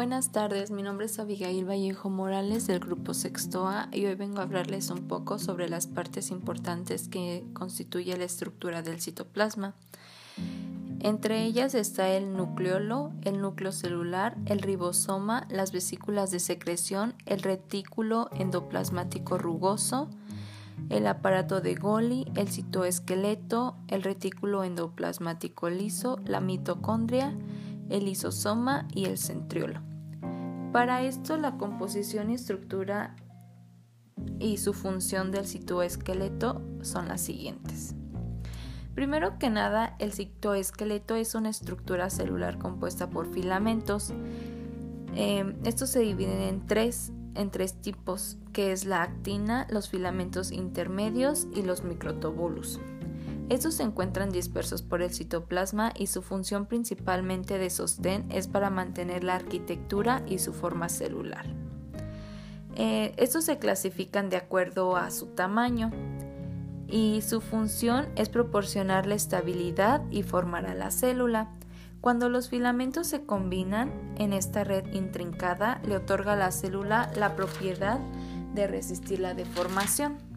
Buenas tardes, mi nombre es Abigail Vallejo Morales del grupo Sextoa y hoy vengo a hablarles un poco sobre las partes importantes que constituye la estructura del citoplasma. Entre ellas está el nucleolo, el núcleo celular, el ribosoma, las vesículas de secreción, el retículo endoplasmático rugoso, el aparato de Golgi, el citoesqueleto, el retículo endoplasmático liso, la mitocondria, el lisosoma y el centriolo. Para esto la composición y estructura y su función del citoesqueleto son las siguientes. Primero que nada, el citoesqueleto es una estructura celular compuesta por filamentos. Em, estos se dividen en tres, en tres tipos, que es la actina, los filamentos intermedios y los microtubulus. Estos se encuentran dispersos por el citoplasma y su función principalmente de sostén es para mantener la arquitectura y su forma celular. Eh, estos se clasifican de acuerdo a su tamaño y su función es proporcionar la estabilidad y formar a la célula. Cuando los filamentos se combinan en esta red intrincada, le otorga a la célula la propiedad de resistir la deformación.